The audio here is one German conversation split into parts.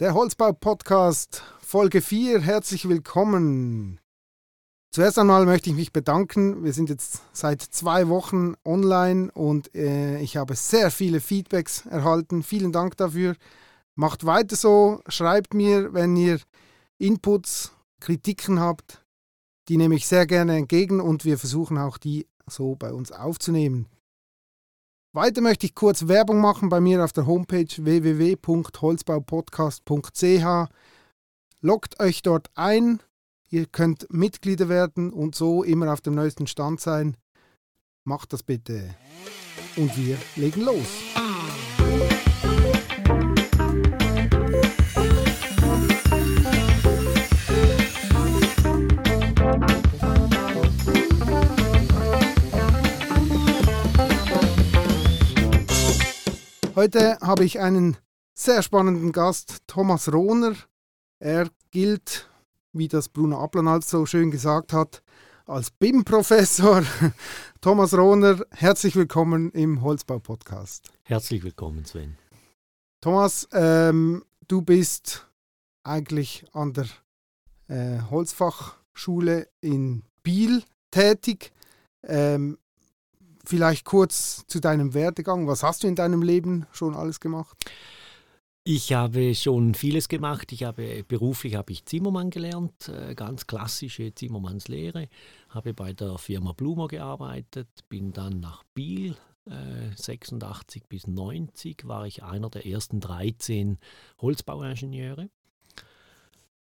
Der Holzbau-Podcast, Folge 4. Herzlich willkommen. Zuerst einmal möchte ich mich bedanken. Wir sind jetzt seit zwei Wochen online und äh, ich habe sehr viele Feedbacks erhalten. Vielen Dank dafür. Macht weiter so. Schreibt mir, wenn ihr Inputs, Kritiken habt. Die nehme ich sehr gerne entgegen und wir versuchen auch die so bei uns aufzunehmen. Weiter möchte ich kurz Werbung machen bei mir auf der Homepage www.holzbaupodcast.ch. Loggt euch dort ein, ihr könnt Mitglieder werden und so immer auf dem neuesten Stand sein. Macht das bitte. Und wir legen los. Heute habe ich einen sehr spannenden Gast, Thomas Rohner. Er gilt, wie das Bruno Applanalt so schön gesagt hat, als BIM-Professor. Thomas Rohner, herzlich willkommen im Holzbau-Podcast. Herzlich willkommen, Sven. Thomas, ähm, du bist eigentlich an der äh, Holzfachschule in Biel tätig. Ähm, vielleicht kurz zu deinem Werdegang. Was hast du in deinem Leben schon alles gemacht? Ich habe schon vieles gemacht. Ich habe beruflich habe ich Zimmermann gelernt, äh, ganz klassische Zimmermannslehre. Habe bei der Firma Blumer gearbeitet, bin dann nach Biel 86 äh, bis 90 war ich einer der ersten 13 Holzbauingenieure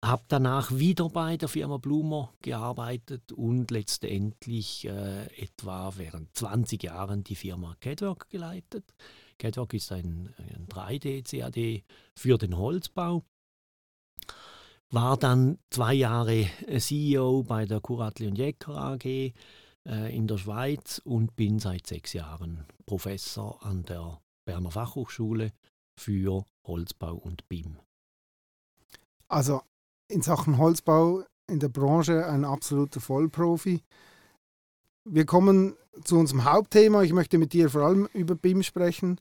habe danach wieder bei der Firma Blumer gearbeitet und letztendlich äh, etwa während 20 Jahren die Firma Catwork geleitet. Catwork ist ein, ein 3D-CAD für den Holzbau. War dann zwei Jahre äh, CEO bei der Kuratli und Jäcker AG äh, in der Schweiz und bin seit sechs Jahren Professor an der Berner Fachhochschule für Holzbau und BIM. Also in Sachen Holzbau in der Branche ein absoluter Vollprofi. Wir kommen zu unserem Hauptthema. Ich möchte mit dir vor allem über BIM sprechen.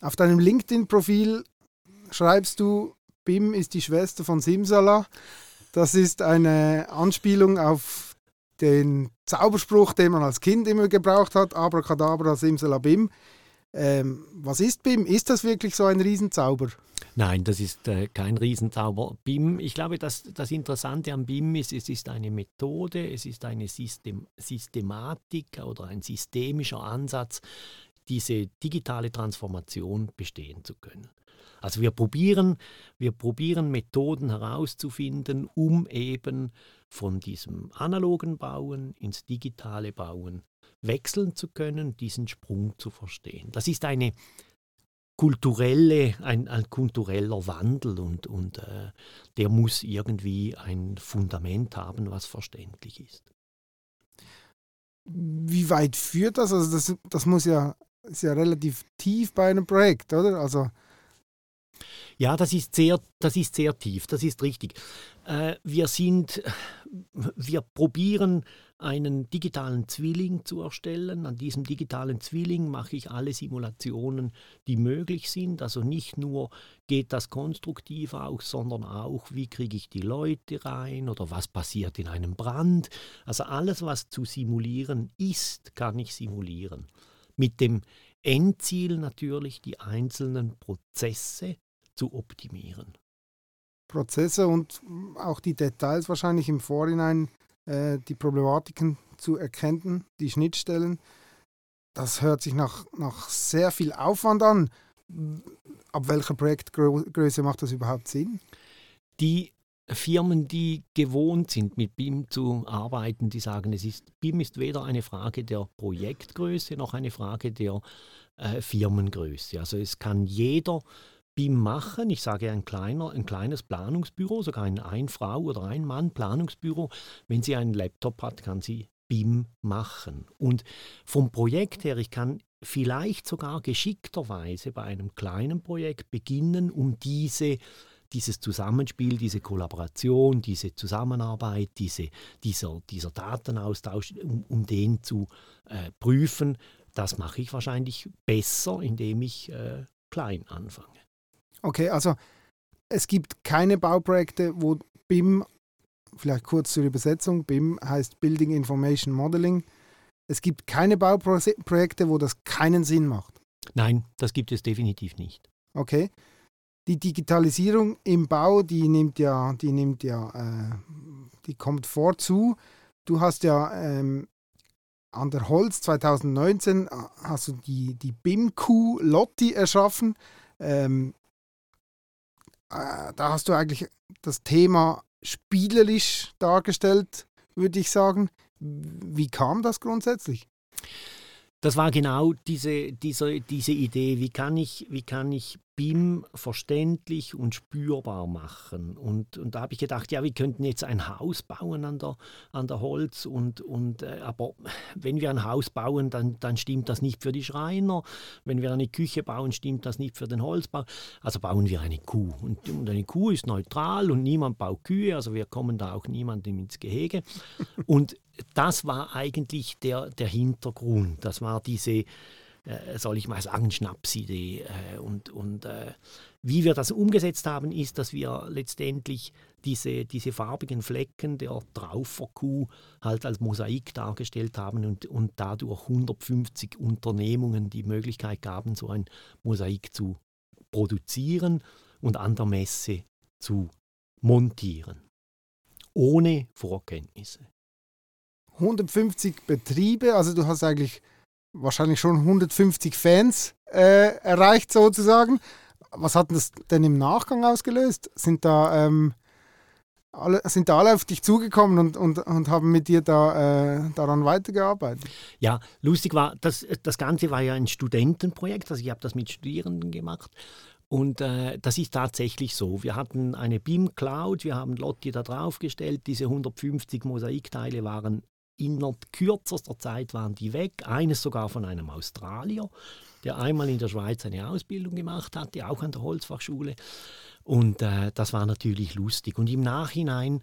Auf deinem LinkedIn-Profil schreibst du, BIM ist die Schwester von Simsala. Das ist eine Anspielung auf den Zauberspruch, den man als Kind immer gebraucht hat, Abracadabra, Simsala, BIM. Ähm, was ist BIM? Ist das wirklich so ein Riesenzauber? Nein, das ist äh, kein Riesenzauber. BIM, ich glaube, dass das Interessante am BIM ist, es ist eine Methode, es ist eine System Systematik oder ein systemischer Ansatz, diese digitale Transformation bestehen zu können. Also wir probieren, wir probieren Methoden herauszufinden, um eben von diesem analogen Bauen ins digitale Bauen wechseln zu können, diesen Sprung zu verstehen. Das ist eine kulturelle, ein, ein kultureller Wandel und, und äh, der muss irgendwie ein Fundament haben, was verständlich ist. Wie weit führt das? Also das, das muss ja, ist ja relativ tief bei einem Projekt, oder? Also ja, das ist sehr, das ist sehr tief, das ist richtig. Äh, wir sind, wir probieren einen digitalen Zwilling zu erstellen. An diesem digitalen Zwilling mache ich alle Simulationen, die möglich sind. Also nicht nur geht das konstruktiv aus, sondern auch, wie kriege ich die Leute rein oder was passiert in einem Brand. Also alles, was zu simulieren ist, kann ich simulieren. Mit dem Endziel natürlich die einzelnen Prozesse zu optimieren. Prozesse und auch die Details wahrscheinlich im Vorhinein äh, die Problematiken zu erkennen, die Schnittstellen. Das hört sich nach, nach sehr viel Aufwand an. Ab welcher Projektgröße macht das überhaupt Sinn? Die Firmen, die gewohnt sind, mit BIM zu arbeiten, die sagen, es ist, BIM ist weder eine Frage der Projektgröße noch eine Frage der äh, Firmengröße. Also es kann jeder BIM machen. Ich sage ein, kleiner, ein kleines Planungsbüro, sogar ein Ein-Frau- oder Ein-Mann-Planungsbüro. Wenn sie einen Laptop hat, kann sie BIM machen. Und vom Projekt her, ich kann vielleicht sogar geschickterweise bei einem kleinen Projekt beginnen, um diese dieses Zusammenspiel, diese Kollaboration, diese Zusammenarbeit, diese, dieser, dieser Datenaustausch, um, um den zu äh, prüfen, das mache ich wahrscheinlich besser, indem ich äh, klein anfange. Okay, also es gibt keine Bauprojekte, wo BIM, vielleicht kurz zur Übersetzung, BIM heißt Building Information Modeling. Es gibt keine Bauprojekte, wo das keinen Sinn macht. Nein, das gibt es definitiv nicht. Okay. Die Digitalisierung im Bau, die nimmt ja, die nimmt ja, äh, die kommt vorzu. Du hast ja ähm, an der Holz 2019 äh, hast du die, die BIM-Q Lotti erschaffen. Ähm, äh, da hast du eigentlich das Thema spielerisch dargestellt, würde ich sagen. Wie kam das grundsätzlich? Das war genau diese, diese, diese Idee, wie kann, ich, wie kann ich BIM verständlich und spürbar machen. Und, und da habe ich gedacht, ja, wir könnten jetzt ein Haus bauen an der, an der Holz. Und, und, äh, aber wenn wir ein Haus bauen, dann, dann stimmt das nicht für die Schreiner. Wenn wir eine Küche bauen, stimmt das nicht für den Holzbau. Also bauen wir eine Kuh. Und, und eine Kuh ist neutral und niemand baut Kühe. Also wir kommen da auch niemandem ins Gehege. Und das war eigentlich der, der Hintergrund. Das war diese äh, soll ich mal sagen, Schnapsidee. Äh, und und äh, wie wir das umgesetzt haben, ist, dass wir letztendlich diese, diese farbigen Flecken der Trauferkuh halt als Mosaik dargestellt haben und, und dadurch 150 Unternehmungen die Möglichkeit gaben, so ein Mosaik zu produzieren und an der Messe zu montieren. Ohne Vorkenntnisse. 150 Betriebe, also du hast eigentlich wahrscheinlich schon 150 Fans äh, erreicht sozusagen. Was hat das denn im Nachgang ausgelöst? Sind da, ähm, alle, sind da alle auf dich zugekommen und, und, und haben mit dir da, äh, daran weitergearbeitet? Ja, lustig war, das, das Ganze war ja ein Studentenprojekt, also ich habe das mit Studierenden gemacht. Und äh, das ist tatsächlich so. Wir hatten eine BIM Cloud, wir haben Lotti da draufgestellt. Diese 150 Mosaikteile waren innerhalb kürzester Zeit waren die weg. Eines sogar von einem Australier, der einmal in der Schweiz eine Ausbildung gemacht hatte, auch an der Holzfachschule. Und äh, das war natürlich lustig. Und im Nachhinein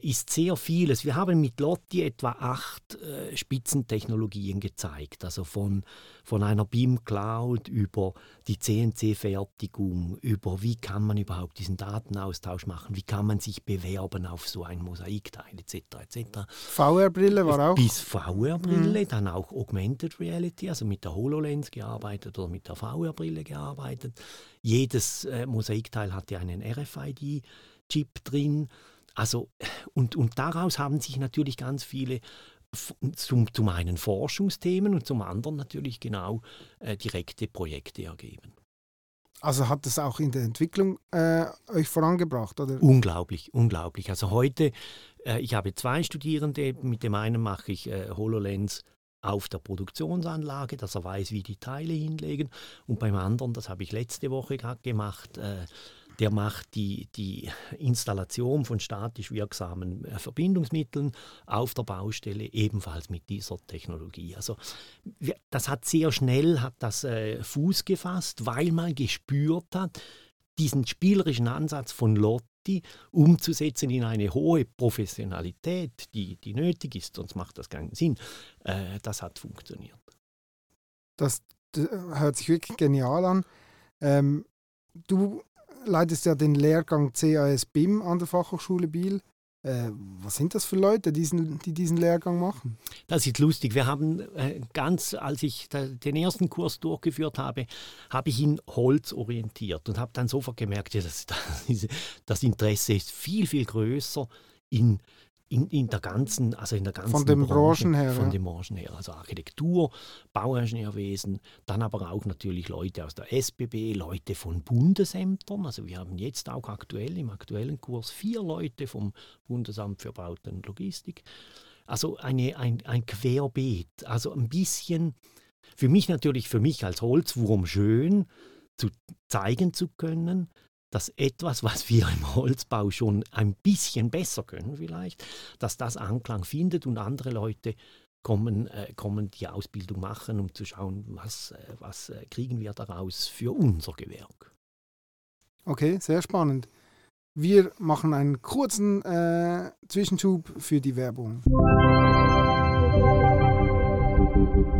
ist sehr vieles. Wir haben mit Lotti etwa acht äh, Spitzentechnologien gezeigt, also von, von einer BIM Cloud über die CNC-Fertigung, über wie kann man überhaupt diesen Datenaustausch machen, wie kann man sich bewerben auf so ein Mosaikteil etc. etc. VR-Brille war auch. Bis VR-Brille, mhm. dann auch Augmented Reality, also mit der HoloLens gearbeitet oder mit der VR-Brille gearbeitet. Jedes äh, Mosaikteil hatte einen RFID-Chip drin. Also, und, und daraus haben sich natürlich ganz viele zum, zum einen Forschungsthemen und zum anderen natürlich genau äh, direkte Projekte ergeben. Also hat das auch in der Entwicklung äh, euch vorangebracht, oder? Unglaublich, unglaublich. Also heute, äh, ich habe zwei Studierende, mit dem einen mache ich äh, HoloLens auf der Produktionsanlage, dass er weiß, wie die Teile hinlegen. Und beim anderen, das habe ich letzte Woche gemacht, äh, der macht die, die Installation von statisch wirksamen äh, Verbindungsmitteln auf der Baustelle ebenfalls mit dieser Technologie. Also das hat sehr schnell hat das äh, Fuß gefasst, weil man gespürt hat, diesen spielerischen Ansatz von Lotti umzusetzen in eine hohe Professionalität, die, die nötig ist, sonst macht das keinen Sinn. Äh, das hat funktioniert. Das, hört sich wirklich genial an. Ähm, du leitest ja den Lehrgang CAS BIM an der Fachhochschule Biel. Äh, was sind das für Leute, diesen, die diesen Lehrgang machen? Das ist lustig. Wir haben äh, ganz, als ich da, den ersten Kurs durchgeführt habe, habe ich ihn Holz orientiert und habe dann sofort gemerkt, ja, das, das, das Interesse ist viel, viel größer in in, in der ganzen, also in der ganzen von den Branche, Branchen her, von den Branchen her, also Architektur, Bauingenieurwesen, dann aber auch natürlich Leute aus der SBB, Leute von Bundesämtern. Also wir haben jetzt auch aktuell im aktuellen Kurs vier Leute vom Bundesamt für Bauten und Logistik. Also eine, ein, ein Querbeet, also ein bisschen für mich natürlich, für mich als Holzwurm schön, zu zeigen zu können, dass etwas, was wir im Holzbau schon ein bisschen besser können vielleicht, dass das Anklang findet und andere Leute kommen, äh, kommen die Ausbildung machen, um zu schauen, was, äh, was äh, kriegen wir daraus für unser Gewerk. Okay, sehr spannend. Wir machen einen kurzen äh, Zwischenschub für die Werbung.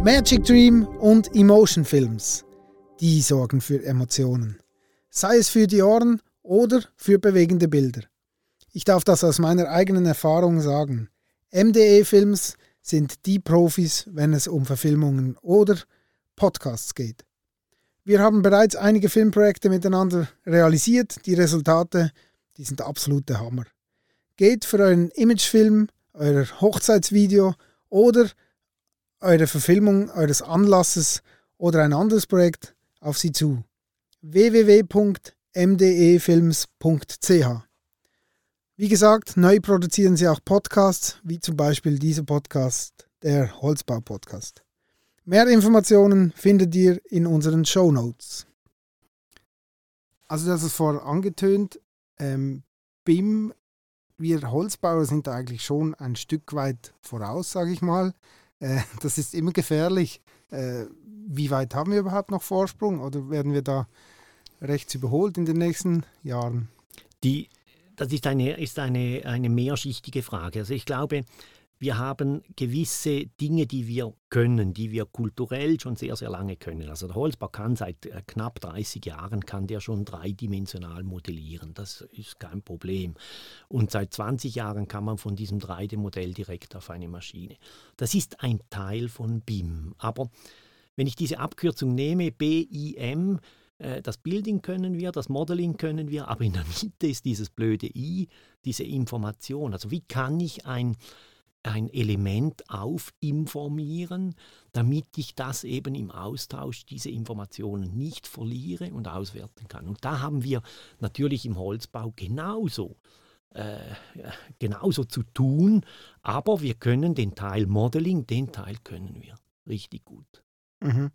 Magic Dream und Emotion Films, die sorgen für Emotionen sei es für die Ohren oder für bewegende Bilder. Ich darf das aus meiner eigenen Erfahrung sagen. MDE Films sind die Profis, wenn es um Verfilmungen oder Podcasts geht. Wir haben bereits einige Filmprojekte miteinander realisiert. Die Resultate, die sind absolute Hammer. Geht für euren Imagefilm, euer Hochzeitsvideo oder eure Verfilmung eures Anlasses oder ein anderes Projekt auf sie zu. www.mdefilms.ch Wie gesagt, neu produzieren sie auch Podcasts, wie zum Beispiel dieser Podcast, der Holzbau-Podcast. Mehr Informationen findet ihr in unseren Show Notes. Also, das ist vorher angetönt. Ähm, BIM, wir Holzbauer sind da eigentlich schon ein Stück weit voraus, sage ich mal. Äh, das ist immer gefährlich. Äh, wie weit haben wir überhaupt noch Vorsprung oder werden wir da rechts überholt in den nächsten Jahren? Die, das ist eine, ist eine, eine mehrschichtige Frage. Also ich glaube, wir haben gewisse Dinge, die wir können, die wir kulturell schon sehr, sehr lange können. Also der Holzbau kann seit äh, knapp 30 Jahren kann der schon dreidimensional modellieren. Das ist kein Problem. Und seit 20 Jahren kann man von diesem 3D-Modell direkt auf eine Maschine. Das ist ein Teil von BIM. Aber wenn ich diese Abkürzung nehme, BIM, äh, das Building können wir, das Modeling können wir, aber in der Mitte ist dieses blöde I, diese Information. Also wie kann ich ein ein Element aufinformieren, damit ich das eben im Austausch, diese Informationen nicht verliere und auswerten kann. Und da haben wir natürlich im Holzbau genauso, äh, genauso zu tun, aber wir können den Teil Modeling, den Teil können wir richtig gut. Mhm.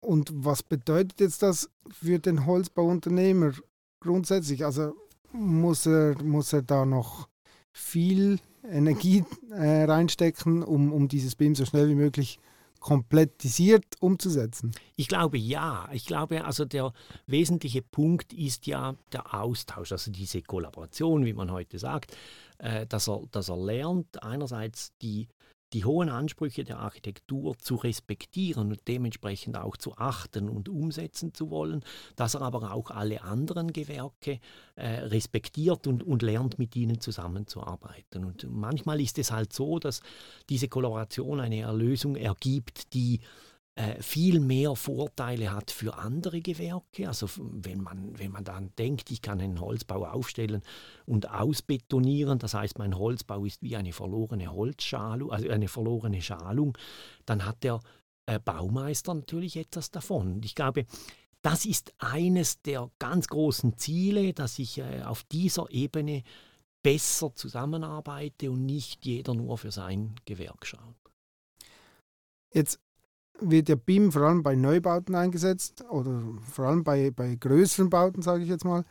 Und was bedeutet jetzt das für den Holzbauunternehmer grundsätzlich? Also muss er, muss er da noch viel Energie äh, reinstecken, um, um dieses BIM so schnell wie möglich komplettisiert umzusetzen? Ich glaube ja. Ich glaube, also der wesentliche Punkt ist ja der Austausch, also diese Kollaboration, wie man heute sagt, äh, dass, er, dass er lernt, einerseits die die hohen Ansprüche der Architektur zu respektieren und dementsprechend auch zu achten und umsetzen zu wollen, dass er aber auch alle anderen Gewerke äh, respektiert und, und lernt, mit ihnen zusammenzuarbeiten. Und manchmal ist es halt so, dass diese Kollaboration eine Erlösung ergibt, die äh, viel mehr Vorteile hat für andere Gewerke. Also wenn man, wenn man dann denkt, ich kann einen Holzbau aufstellen und ausbetonieren, das heißt, mein Holzbau ist wie eine verlorene Holzschalung, also eine verlorene Schalung, dann hat der äh, Baumeister natürlich etwas davon. Und ich glaube, das ist eines der ganz großen Ziele, dass ich äh, auf dieser Ebene besser zusammenarbeite und nicht jeder nur für sein Gewerk schaut. Jetzt wird der BIM vor allem bei Neubauten eingesetzt oder vor allem bei, bei größeren Bauten, sage ich jetzt mal.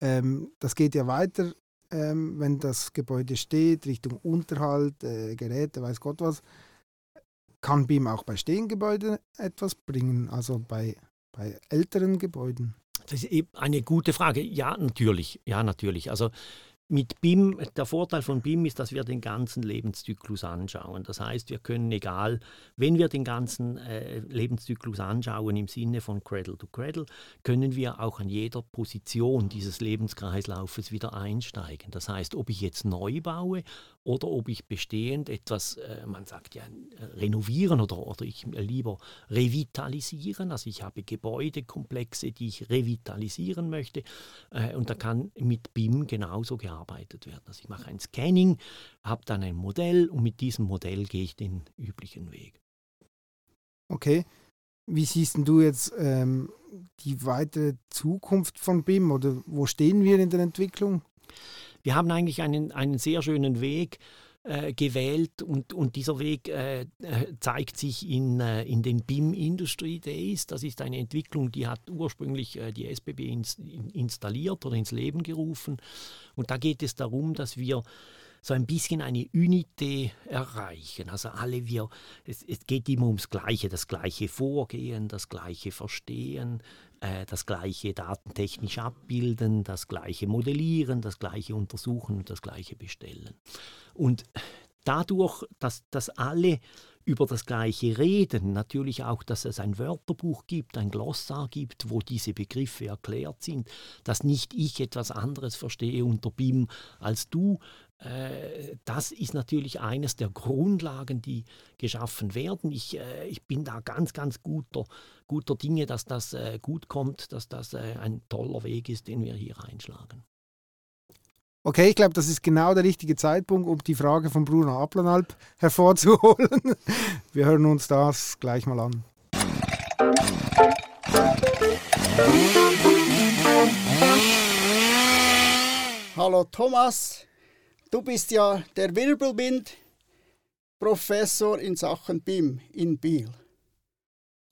Ähm, das geht ja weiter, ähm, wenn das Gebäude steht, Richtung Unterhalt, äh, Geräte, weiß Gott was. Kann BIM auch bei stehenden Gebäuden etwas bringen, also bei, bei älteren Gebäuden? Das ist eine gute Frage. Ja, natürlich. Ja, natürlich. Also mit BIM, der Vorteil von BIM ist, dass wir den ganzen Lebenszyklus anschauen. Das heißt, wir können egal, wenn wir den ganzen äh, Lebenszyklus anschauen im Sinne von Cradle to Cradle, können wir auch an jeder Position dieses Lebenskreislaufes wieder einsteigen. Das heißt, ob ich jetzt neu baue oder ob ich bestehend etwas, äh, man sagt ja, renovieren oder, oder ich lieber revitalisieren. Also ich habe Gebäudekomplexe, die ich revitalisieren möchte äh, und da kann mit BIM genauso gearbeitet werden. Also ich mache ein Scanning, habe dann ein Modell und mit diesem Modell gehe ich den üblichen Weg. Okay. Wie siehst du jetzt ähm, die weitere Zukunft von BIM oder wo stehen wir in der Entwicklung? Wir haben eigentlich einen, einen sehr schönen Weg äh, gewählt und, und dieser Weg äh, äh zeigt sich in, äh, in den BIM Industry Days. Das ist eine Entwicklung, die hat ursprünglich äh, die SBB ins, in, installiert oder ins Leben gerufen. Und da geht es darum, dass wir so ein bisschen eine Unité erreichen. Also alle wir, es, es geht immer ums Gleiche, das gleiche Vorgehen, das gleiche Verstehen, äh, das gleiche datentechnisch abbilden, das gleiche modellieren, das gleiche untersuchen und das gleiche bestellen. Und dadurch, dass, dass alle über das Gleiche reden. Natürlich auch, dass es ein Wörterbuch gibt, ein Glossar gibt, wo diese Begriffe erklärt sind, dass nicht ich etwas anderes verstehe unter BIM als du. Äh, das ist natürlich eines der Grundlagen, die geschaffen werden. Ich, äh, ich bin da ganz, ganz guter, guter Dinge, dass das äh, gut kommt, dass das ein toller Weg ist, den wir hier einschlagen. Okay, ich glaube, das ist genau der richtige Zeitpunkt, um die Frage von Bruno Aplanalp hervorzuholen. Wir hören uns das gleich mal an. Hallo Thomas, du bist ja der Wirbelwind-Professor in Sachen BIM in Biel.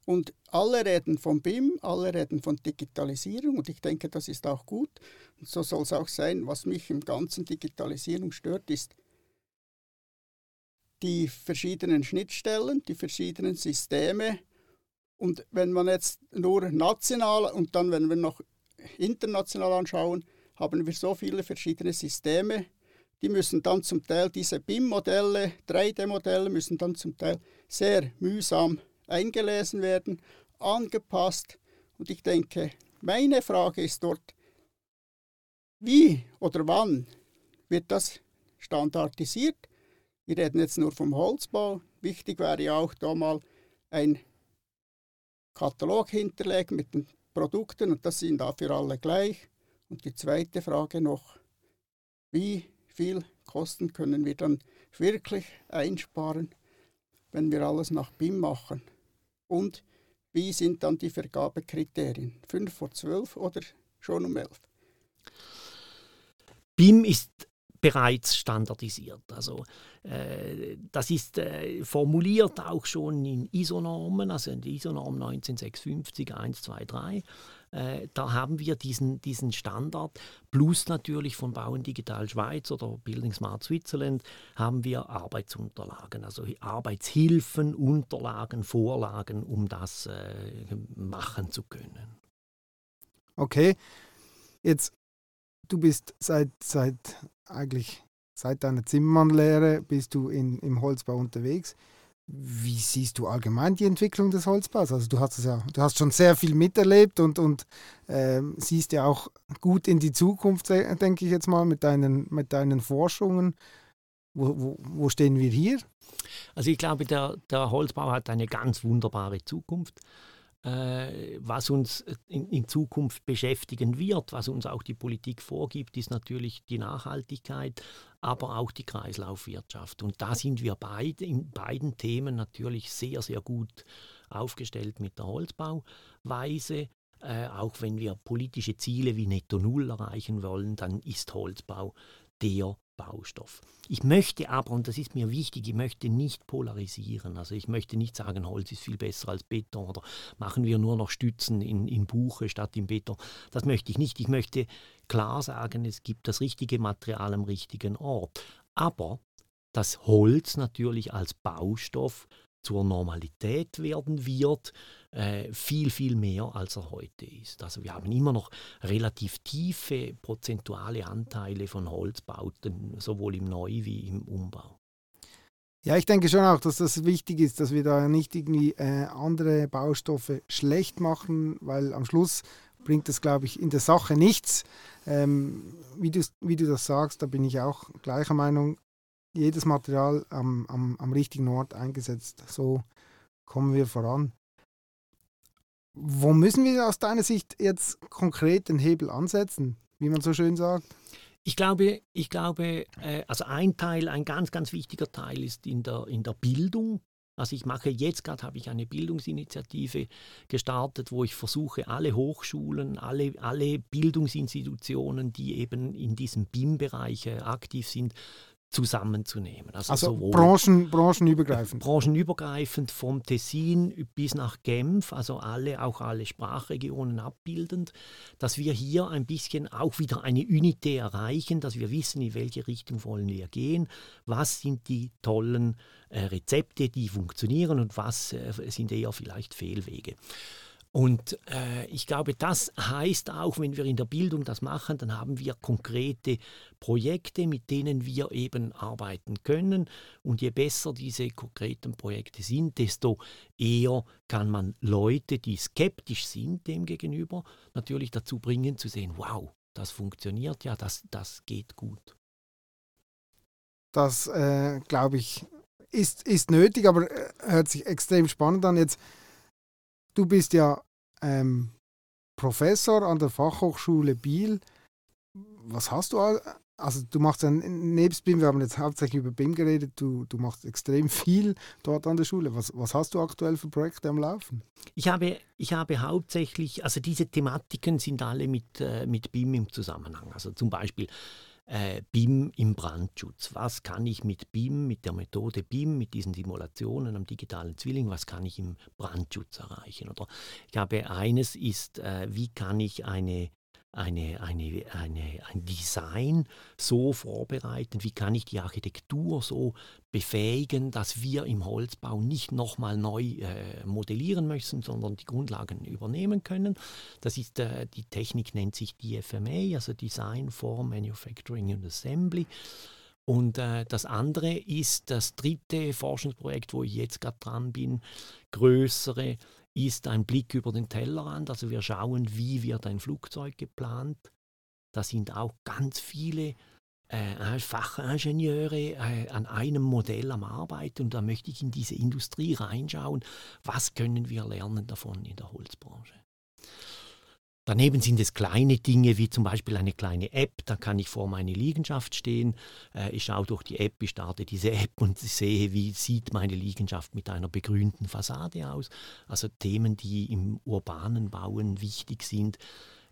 Und alle reden von BIM, alle reden von Digitalisierung und ich denke, das ist auch gut. Und so soll es auch sein. Was mich im ganzen Digitalisierung stört, ist die verschiedenen Schnittstellen, die verschiedenen Systeme. Und wenn man jetzt nur national und dann, wenn wir noch international anschauen, haben wir so viele verschiedene Systeme. Die müssen dann zum Teil, diese BIM-Modelle, 3D-Modelle, müssen dann zum Teil sehr mühsam eingelesen werden, angepasst. Und ich denke, meine Frage ist dort, wie oder wann wird das standardisiert? Wir reden jetzt nur vom Holzbau. Wichtig wäre ja auch da mal ein Katalog hinterlegen mit den Produkten und das sind dafür alle gleich. Und die zweite Frage noch, wie viel Kosten können wir dann wirklich einsparen, wenn wir alles nach BIM machen? Und wie sind dann die Vergabekriterien? Fünf vor zwölf oder schon um elf? BIM ist bereits standardisiert. Also äh, das ist äh, formuliert auch schon in ISO-Normen, also in ISO-Norm 1956 123. Äh, da haben wir diesen, diesen Standard, plus natürlich von Bauen Digital Schweiz oder Building Smart Switzerland haben wir Arbeitsunterlagen, also Arbeitshilfen, Unterlagen, Vorlagen, um das äh, machen zu können. Okay, jetzt du bist seit, seit eigentlich seit deiner Zimmermannlehre bist du in, im Holzbau unterwegs. Wie siehst du allgemein die Entwicklung des Holzbaus? Also du hast es ja, du hast schon sehr viel miterlebt und, und ähm, siehst ja auch gut in die Zukunft, denke ich jetzt mal, mit deinen, mit deinen Forschungen. Wo, wo, wo stehen wir hier? Also ich glaube, der, der Holzbau hat eine ganz wunderbare Zukunft. Äh, was uns in, in, Zukunft beschäftigen wird, was uns auch die Politik vorgibt, ist natürlich die Nachhaltigkeit, aber auch die Kreislaufwirtschaft. Und da sind wir beide, in beiden Themen natürlich sehr, sehr gut aufgestellt mit der Holzbauweise. Äh, auch wenn wir politische Ziele wie Netto Null erreichen wollen, dann ist Holzbau der Baustoff. Ich möchte aber, und das ist mir wichtig, ich möchte nicht polarisieren. Also ich möchte nicht sagen, Holz ist viel besser als Beton oder machen wir nur noch Stützen in, in Buche statt im Beton. Das möchte ich nicht. Ich möchte klar sagen, es gibt das richtige Material am richtigen Ort. Aber das Holz natürlich als Baustoff zur Normalität werden wird, äh, viel, viel mehr, als er heute ist. Also wir haben immer noch relativ tiefe prozentuale Anteile von Holzbauten, sowohl im Neu- wie im Umbau. Ja, ich denke schon auch, dass das wichtig ist, dass wir da nicht irgendwie äh, andere Baustoffe schlecht machen, weil am Schluss bringt das, glaube ich, in der Sache nichts. Ähm, wie, du, wie du das sagst, da bin ich auch gleicher Meinung jedes Material am, am, am richtigen Ort eingesetzt. So kommen wir voran. Wo müssen wir aus deiner Sicht jetzt konkret den Hebel ansetzen, wie man so schön sagt? Ich glaube, ich glaube, äh, also ein Teil, ein ganz, ganz wichtiger Teil ist in der, in der Bildung. Also ich mache jetzt gerade, habe ich eine Bildungsinitiative gestartet, wo ich versuche, alle Hochschulen, alle, alle Bildungsinstitutionen, die eben in diesem BIM-Bereich äh, aktiv sind, zusammenzunehmen. Also, also Branchen, branchenübergreifend. Branchenübergreifend vom Tessin bis nach Genf, also alle, auch alle Sprachregionen abbildend, dass wir hier ein bisschen auch wieder eine Unité erreichen, dass wir wissen, in welche Richtung wollen wir gehen, was sind die tollen äh, Rezepte, die funktionieren und was äh, sind eher vielleicht Fehlwege. Und äh, ich glaube, das heißt auch, wenn wir in der Bildung das machen, dann haben wir konkrete Projekte, mit denen wir eben arbeiten können. Und je besser diese konkreten Projekte sind, desto eher kann man Leute, die skeptisch sind dem gegenüber, natürlich dazu bringen zu sehen, wow, das funktioniert ja, das, das geht gut. Das, äh, glaube ich, ist, ist nötig, aber äh, hört sich extrem spannend an. Jetzt Du bist ja ähm, Professor an der Fachhochschule Biel. Was hast du also du machst dann nebst BIM, wir haben jetzt hauptsächlich über BIM geredet, du, du machst extrem viel dort an der Schule. Was, was hast du aktuell für Projekte am Laufen? Ich habe, ich habe hauptsächlich, also diese Thematiken sind alle mit, äh, mit BIM im Zusammenhang. Also zum Beispiel äh, BIM im Brandschutz. Was kann ich mit BIM, mit der Methode BIM, mit diesen Simulationen am digitalen Zwilling, was kann ich im Brandschutz erreichen? Oder ich habe eines ist, äh, wie kann ich eine eine, eine, eine, ein Design so vorbereiten, wie kann ich die Architektur so befähigen, dass wir im Holzbau nicht nochmal neu äh, modellieren müssen, sondern die Grundlagen übernehmen können. Das ist, äh, die Technik nennt sich DFMA, also Design for Manufacturing and Assembly. Und äh, das andere ist das dritte Forschungsprojekt, wo ich jetzt gerade dran bin, größere ist ein Blick über den Tellerrand. Also wir schauen, wie wird ein Flugzeug geplant. Da sind auch ganz viele äh, Fachingenieure äh, an einem Modell am Arbeiten und da möchte ich in diese Industrie reinschauen. Was können wir lernen davon in der Holzbranche? Daneben sind es kleine Dinge wie zum Beispiel eine kleine App, da kann ich vor meine Liegenschaft stehen. Äh, ich schaue durch die App, ich starte diese App und sehe, wie sieht meine Liegenschaft mit einer begrünten Fassade aus. Also Themen, die im urbanen Bauen wichtig sind,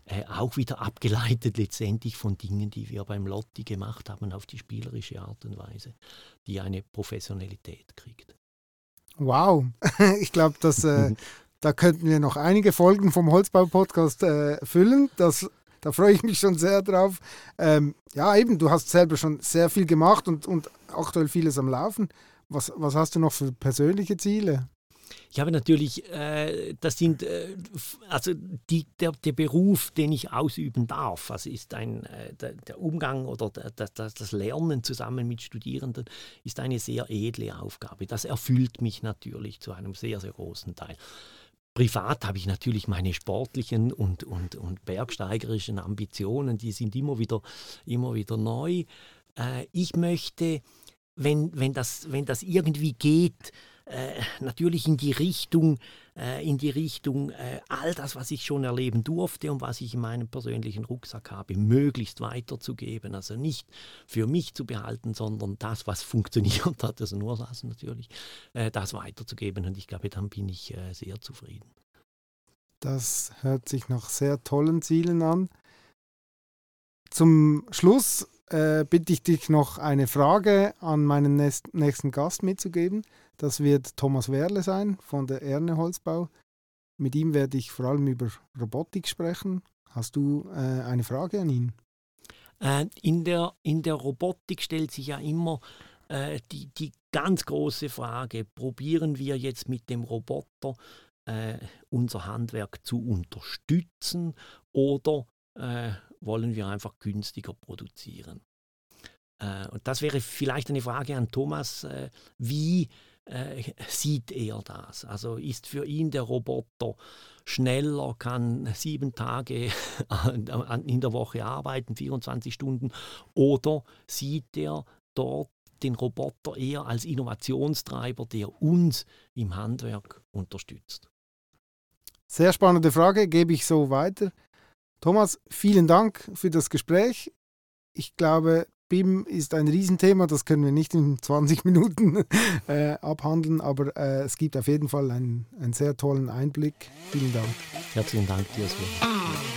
äh, auch wieder abgeleitet letztendlich von Dingen, die wir beim Lotti gemacht haben, auf die spielerische Art und Weise, die eine Professionalität kriegt. Wow, ich glaube, das äh, Da könnten wir noch einige Folgen vom Holzbau-Podcast äh, füllen. Das, da freue ich mich schon sehr drauf. Ähm, ja, eben, du hast selber schon sehr viel gemacht und, und aktuell vieles am Laufen. Was, was hast du noch für persönliche Ziele? Ich habe natürlich, äh, das sind, äh, also die, der, der, Beruf, den ich ausüben darf, also ist ein, äh, der, der, Umgang oder das, das Lernen zusammen mit Studierenden ist eine sehr edle Aufgabe. Das erfüllt mich natürlich zu einem sehr, sehr großen Teil. Privat habe ich natürlich meine sportlichen und, und, und bergsteigerischen Ambitionen, die sind immer wieder, immer wieder neu. Äh, ich möchte, wenn, wenn, das, wenn das irgendwie geht, äh, natürlich in die Richtung, äh, in die Richtung äh, all das, was ich schon erleben durfte und was ich in meinem persönlichen Rucksack habe, möglichst weiterzugeben. Also nicht für mich zu behalten, sondern das, was funktioniert hat, also nur das natürlich, äh, das weiterzugeben. Und ich glaube, dann bin ich äh, sehr zufrieden. Das hört sich nach sehr tollen Zielen an. Zum Schluss äh, bitte ich dich noch eine Frage an meinen nächsten Gast mitzugeben. Das wird Thomas Werle sein von der Erne Holzbau. Mit ihm werde ich vor allem über Robotik sprechen. Hast du äh, eine Frage an ihn? Äh, in, der, in der Robotik stellt sich ja immer äh, die, die ganz große Frage, probieren wir jetzt mit dem Roboter äh, unser Handwerk zu unterstützen oder äh, wollen wir einfach günstiger produzieren? Äh, und das wäre vielleicht eine Frage an Thomas, wie äh, sieht er das? Also ist für ihn der Roboter schneller, kann sieben Tage in der Woche arbeiten, 24 Stunden, oder sieht er dort den Roboter eher als Innovationstreiber, der uns im Handwerk unterstützt? Sehr spannende Frage, gebe ich so weiter. Thomas, vielen Dank für das Gespräch. Ich glaube, BIM ist ein Riesenthema, das können wir nicht in 20 Minuten äh, abhandeln, aber äh, es gibt auf jeden Fall einen, einen sehr tollen Einblick. Vielen Dank. Herzlichen Dank dir, Sven.